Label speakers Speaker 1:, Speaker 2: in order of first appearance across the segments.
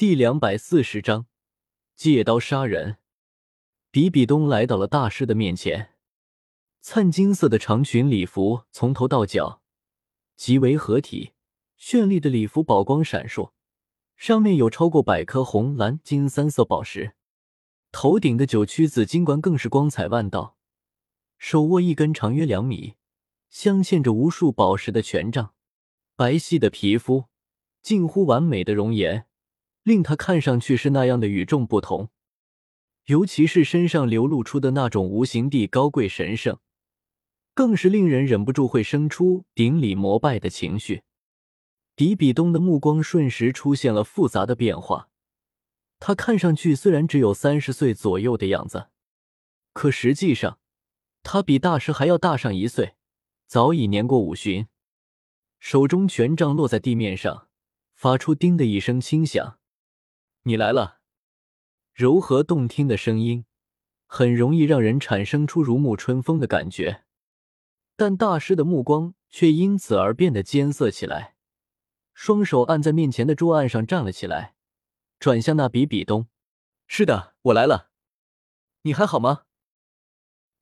Speaker 1: 第两百四十章借刀杀人。比比东来到了大师的面前，灿金色的长裙礼服从头到脚极为合体，绚丽的礼服宝光闪烁，上面有超过百颗红、蓝、金三色宝石。头顶的九曲紫金冠更是光彩万道，手握一根长约两米、镶嵌着无数宝石的权杖，白皙的皮肤，近乎完美的容颜。令他看上去是那样的与众不同，尤其是身上流露出的那种无形地高贵神圣，更是令人忍不住会生出顶礼膜拜的情绪。比比东的目光瞬时出现了复杂的变化，他看上去虽然只有三十岁左右的样子，可实际上他比大师还要大上一岁，早已年过五旬。手中权杖落在地面上，发出“叮”的一声轻响。你来了，柔和动听的声音，很容易让人产生出如沐春风的感觉。但大师的目光却因此而变得艰涩起来，双手按在面前的桌案上站了起来，转向那比比东：“是的，我来了，你还好吗？”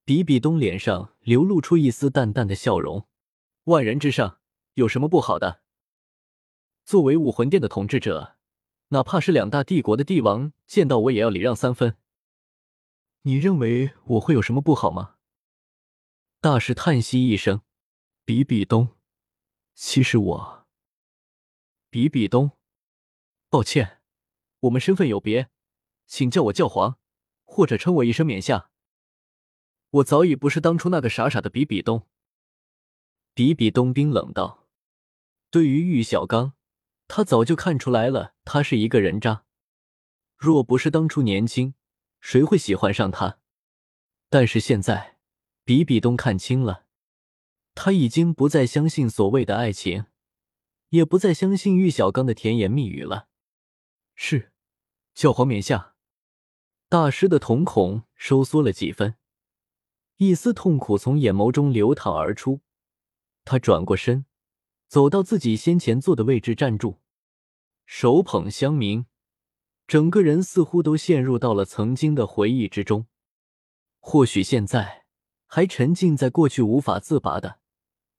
Speaker 1: 比比东脸上流露出一丝淡淡的笑容：“万人之上，有什么不好的？作为武魂殿的统治者。”哪怕是两大帝国的帝王见到我也要礼让三分。你认为我会有什么不好吗？大师叹息一声：“比比东，其实我……比比东，抱歉，我们身份有别，请叫我教皇，或者称我一声冕下。我早已不是当初那个傻傻的比比东。”比比东冰冷道：“对于玉小刚。”他早就看出来了，他是一个人渣。若不是当初年轻，谁会喜欢上他？但是现在，比比东看清了，他已经不再相信所谓的爱情，也不再相信玉小刚的甜言蜜语了。是，教皇冕下。大师的瞳孔收缩了几分，一丝痛苦从眼眸中流淌而出。他转过身。走到自己先前坐的位置站住，手捧香茗，整个人似乎都陷入到了曾经的回忆之中。或许现在还沉浸在过去无法自拔的，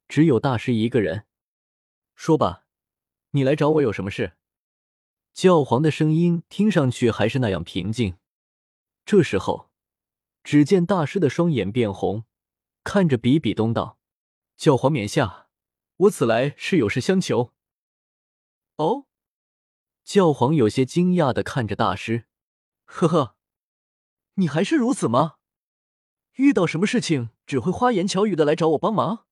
Speaker 1: 只有大师一个人。说吧，你来找我有什么事？教皇的声音听上去还是那样平静。这时候，只见大师的双眼变红，看着比比东道：“教皇冕下。”我此来是有事相求。哦，教皇有些惊讶的看着大师，呵呵，你还是如此吗？遇到什么事情只会花言巧语的来找我帮忙？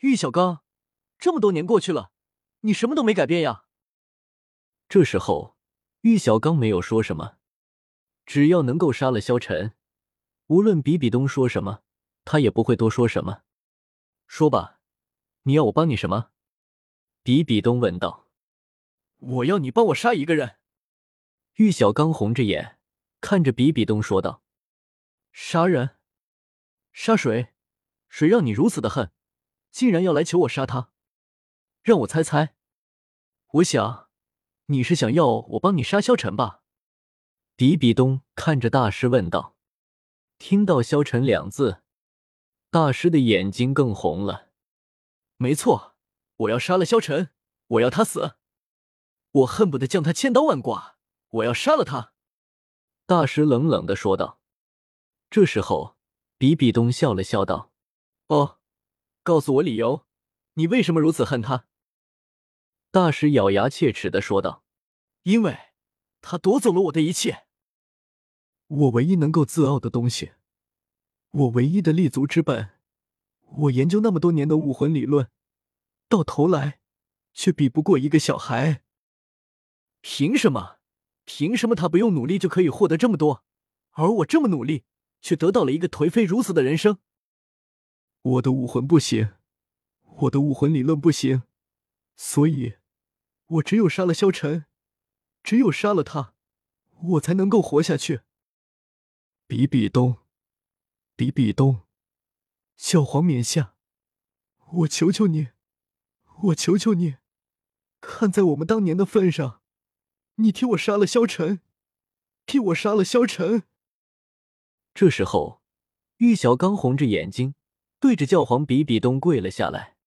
Speaker 1: 玉小刚，这么多年过去了，你什么都没改变呀？这时候，玉小刚没有说什么，只要能够杀了萧晨，无论比比东说什么，他也不会多说什么。说吧。你要我帮你什么？比比东问道。我要你帮我杀一个人。玉小刚红着眼看着比比东说道：“杀人？杀谁？谁让你如此的恨，竟然要来求我杀他？让我猜猜，我想你是想要我帮你杀萧晨吧？”比比东看着大师问道。听到“萧晨”两字，大师的眼睛更红了。没错，我要杀了萧晨，我要他死，我恨不得将他千刀万剐，我要杀了他。”大师冷冷的说道。这时候，比比东笑了笑道：“哦，告诉我理由，你为什么如此恨他？”大师咬牙切齿的说道：“因为，他夺走了我的一切，我唯一能够自傲的东西，我唯一的立足之本。”我研究那么多年的武魂理论，到头来却比不过一个小孩。凭什么？凭什么他不用努力就可以获得这么多，而我这么努力却得到了一个颓废如此的人生？我的武魂不行，我的武魂理论不行，所以，我只有杀了萧晨，只有杀了他，我才能够活下去。比比东，比比东。教皇冕下，我求求你，我求求你，看在我们当年的份上，
Speaker 2: 你替我杀了萧晨，替我杀了萧晨。”
Speaker 1: 这时候，玉小刚红着眼睛，对着教皇比比东跪了下来。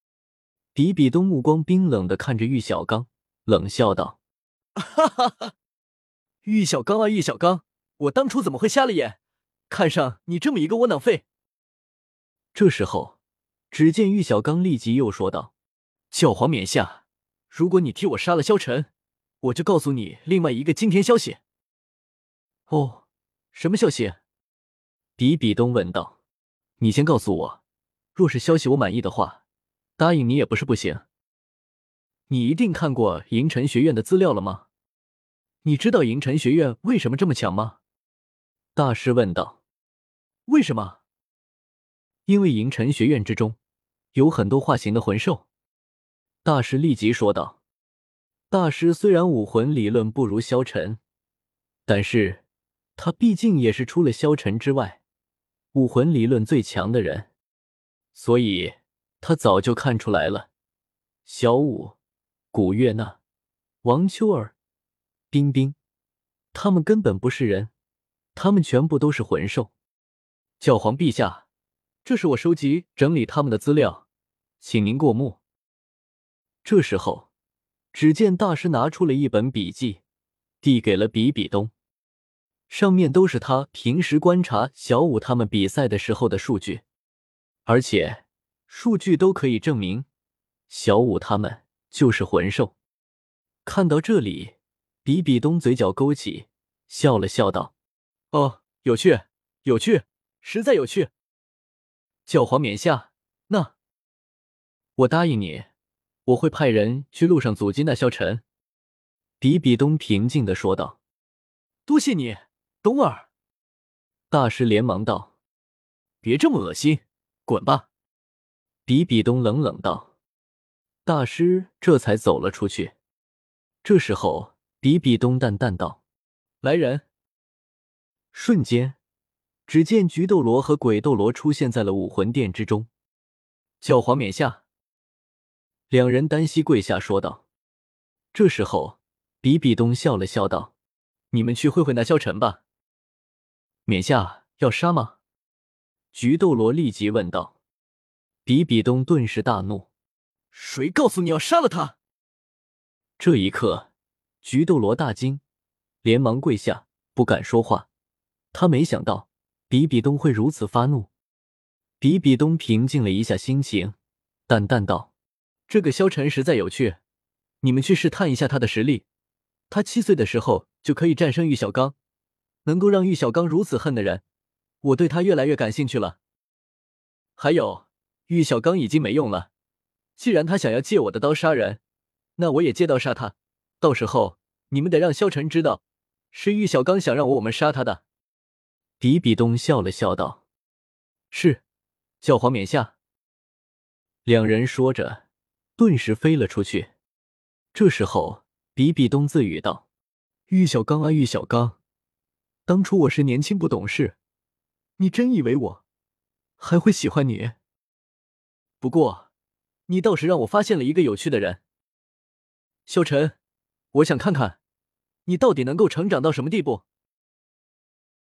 Speaker 1: 比比东目光冰冷的看着玉小刚，冷笑道：“
Speaker 2: 哈哈哈，玉小刚啊，玉小刚，我当初怎么会瞎了眼，看上你这么一个窝囊废？”
Speaker 1: 这时候，只见玉小刚立即又说道：“
Speaker 2: 教皇冕下，如果你替我杀了萧晨，我就告诉你另外一个惊天消息。”
Speaker 1: 哦，什么消息？比比东问道：“
Speaker 2: 你先告诉我，若是消息我满意的话，答应你也不是不行。你一定看过银尘学院的资料了吗？你知道银尘学院为什么这么强吗？”
Speaker 1: 大师问道。
Speaker 2: “为什么？”“
Speaker 1: 因为银尘学院之中有很多化形的魂兽。”大师立即说道。大师虽然武魂理论不如萧晨，但是他毕竟也是除了萧晨之外。武魂理论最强的人，所以他早就看出来了。小舞、古月娜、王秋儿、冰冰，他们根本不是人，他们全部都是魂兽。
Speaker 2: 教皇陛下，这是我收集整理他们的资料，请您过目。
Speaker 1: 这时候，只见大师拿出了一本笔记，递给了比比东。上面都是他平时观察小舞他们比赛的时候的数据，而且数据都可以证明小舞他们就是魂兽。看到这里，比比东嘴角勾起，笑了笑道：“
Speaker 2: 哦，有趣，有趣，实在有趣。教皇冕下，那
Speaker 1: 我答应你，我会派人去路上阻击那萧晨。”比比东平静的说道：“
Speaker 2: 多谢你。”东儿，
Speaker 1: 大师连忙道：“
Speaker 2: 别这么恶心，滚吧！”
Speaker 1: 比比东冷冷道。大师这才走了出去。这时候，比比东淡淡道：“
Speaker 2: 来人！”
Speaker 1: 瞬间，只见菊斗罗和鬼斗罗出现在了武魂殿之中。
Speaker 2: 教皇冕下，
Speaker 1: 两人单膝跪下说道。这时候，比比东笑了笑道：“
Speaker 2: 你们去会会那萧晨吧。”
Speaker 1: 冕下要杀吗？菊斗罗立即问道。比比东顿时大怒：“
Speaker 2: 谁告诉你要杀了他？”
Speaker 1: 这一刻，菊斗罗大惊，连忙跪下，不敢说话。他没想到比比东会如此发怒。比比东平静了一下心情，淡淡道：“
Speaker 2: 这个萧晨实在有趣，你们去试探一下他的实力。他七岁的时候就可以战胜玉小刚。”能够让玉小刚如此恨的人，我对他越来越感兴趣了。还有，玉小刚已经没用了，既然他想要借我的刀杀人，那我也借刀杀他。到时候你们得让萧晨知道，是玉小刚想让我我们杀他的。
Speaker 1: 比比东笑了笑道：“
Speaker 2: 是，教皇冕下。”
Speaker 1: 两人说着，顿时飞了出去。这时候，比比东自语道：“
Speaker 2: 玉小刚啊，玉小刚。”当初我是年轻不懂事，你真以为我还会喜欢你？不过，你倒是让我发现了一个有趣的人，萧晨。我想看看你到底能够成长到什么地步。